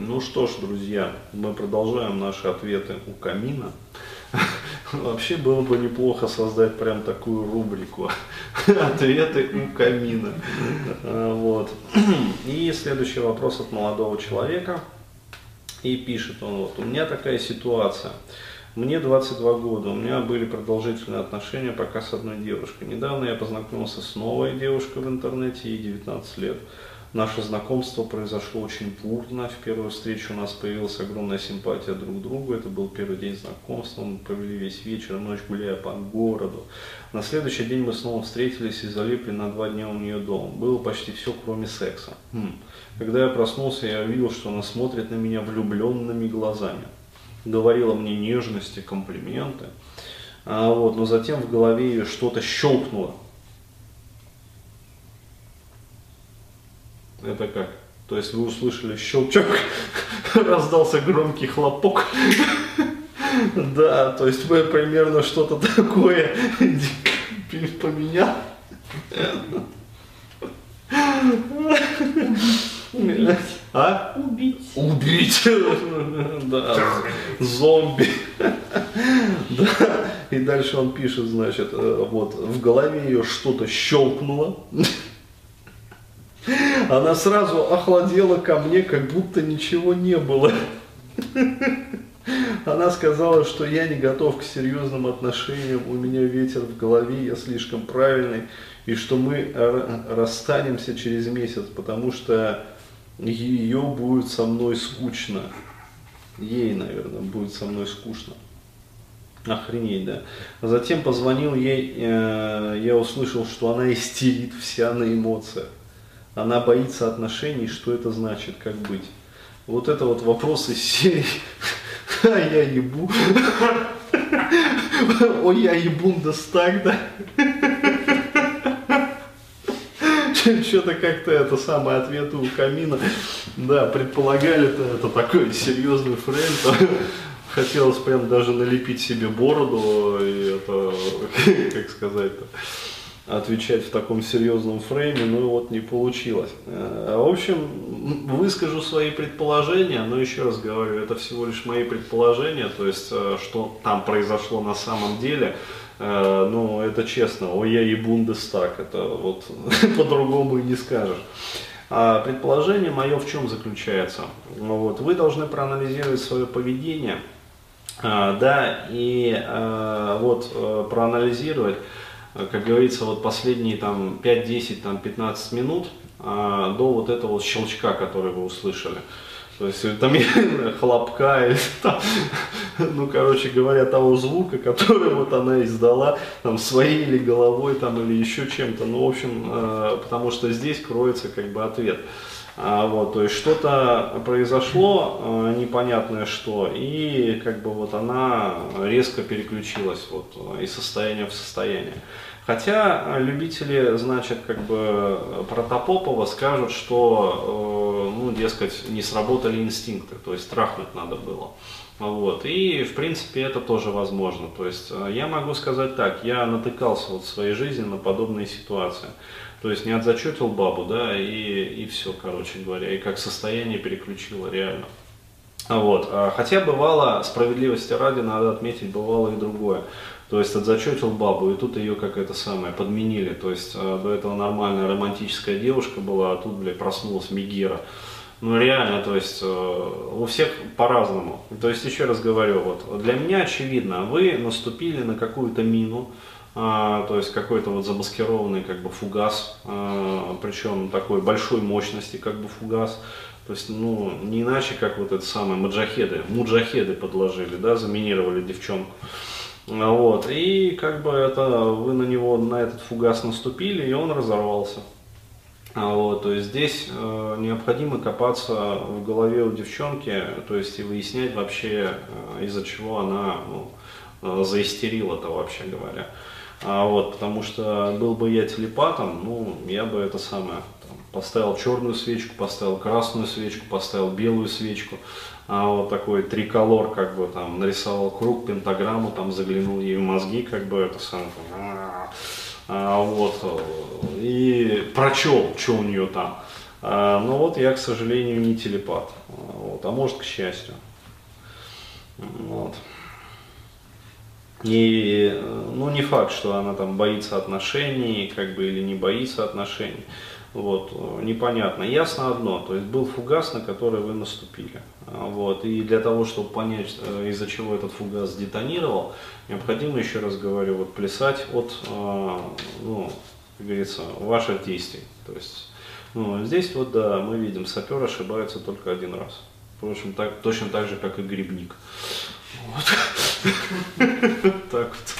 Ну что ж, друзья, мы продолжаем наши ответы у камина. Вообще было бы неплохо создать прям такую рубрику «Ответы у камина». А, вот. И следующий вопрос от молодого человека. И пишет он, вот, у меня такая ситуация. Мне 22 года, у меня были продолжительные отношения пока с одной девушкой. Недавно я познакомился с новой девушкой в интернете, ей 19 лет. Наше знакомство произошло очень бурно. В первую встречу у нас появилась огромная симпатия друг к другу. Это был первый день знакомства. Мы провели весь вечер, ночь гуляя по городу. На следующий день мы снова встретились и залипли на два дня у нее дома. Было почти все, кроме секса. Хм. Когда я проснулся, я увидел, что она смотрит на меня влюбленными глазами. Говорила мне нежности, комплименты. А вот, но затем в голове ее что-то щелкнуло. Это как? То есть вы услышали щелчок, раздался громкий хлопок. Да, то есть вы примерно что-то такое поменял. Убить. А? Убить. Убить. Да. Зомби. Да. И дальше он пишет, значит, э, вот в голове ее что-то щелкнуло. Она сразу охладела ко мне, как будто ничего не было. Она сказала, что я не готов к серьезным отношениям, у меня ветер в голове, я слишком правильный, и что мы расстанемся через месяц, потому что ее будет со мной скучно. Ей, наверное, будет со мной скучно. Охренеть, да. Затем позвонил ей, э, я услышал, что она истерит вся на эмоциях. Она боится отношений, что это значит, как быть. Вот это вот вопрос из серии «А я ебу». Ой, я ебундестаг, да? Что-то как-то это самое ответы у камина. Да, предполагали-то это такой серьезный френд. Хотелось прям даже налепить себе бороду и это, как сказать-то отвечать в таком серьезном фрейме, ну вот не получилось. Э, в общем, выскажу свои предположения, но еще раз говорю, это всего лишь мои предположения, то есть, э, что там произошло на самом деле, э, ну, это честно, я и Бундестаг, это вот по-другому и не скажешь. А предположение мое в чем заключается? Ну, вот, вы должны проанализировать свое поведение, да, и вот проанализировать, как говорится, вот последние там 5-10, там 15 минут а, до вот этого вот щелчка, который вы услышали. То есть там хлопка, или там, ну, короче говоря, того звука, который вот она издала, там, своей или головой, там, или еще чем-то. Ну, в общем, э, потому что здесь кроется как бы ответ. А, вот, то есть что-то произошло, э, непонятное что, и как бы вот она резко переключилась вот из состояния в состояние. Хотя любители, значит, как бы Протопопова скажут, что, э, ну, дескать, не сработали инстинкты, то есть трахнуть надо было. Вот. И, в принципе, это тоже возможно. То есть, э, я могу сказать так, я натыкался вот в своей жизни на подобные ситуации. То есть, не отзачетил бабу, да, и, и все, короче говоря, и как состояние переключило реально. Вот. А хотя бывало, справедливости ради, надо отметить, бывало и другое. То есть отзачетил бабу, и тут ее как это самое подменили. То есть э, до этого нормальная романтическая девушка была, а тут, блядь, проснулась Мигера. Ну реально, то есть э, у всех по-разному. То есть еще раз говорю, вот для меня очевидно, вы наступили на какую-то мину, а, то есть какой-то вот замаскированный как бы фугас, а, причем такой большой мощности как бы фугас. То есть, ну, не иначе, как вот это самое маджахеды, муджахеды подложили, да, заминировали девчонку. Вот, и как бы это, вы на него, на этот фугас наступили, и он разорвался. А вот, то есть здесь э, необходимо копаться в голове у девчонки, то есть и выяснять вообще, э, из-за чего она ну, э, заистерила-то вообще говоря. А вот, потому что был бы я телепатом, ну, я бы это самое, там, поставил черную свечку, поставил красную свечку, поставил белую свечку, а вот такой триколор, как бы там нарисовал круг, пентаграмму, там заглянул ей в мозги, как бы это сам, а, вот, и прочел, что у нее там. А, но вот я, к сожалению, не телепат. Вот, а может, к счастью. Вот. И, ну, не факт, что она там боится отношений, как бы, или не боится отношений. Вот, непонятно. Ясно одно, то есть был фугас, на который вы наступили. Вот, и для того, чтобы понять, э, из-за чего этот фугас детонировал, необходимо, еще раз говорю, вот плясать от, э, ну, как говорится, ваших действий. То есть, ну, здесь вот, да, мы видим, сапер ошибается только один раз. Впрочем, так, точно так же, как и грибник. Вот. Так вот.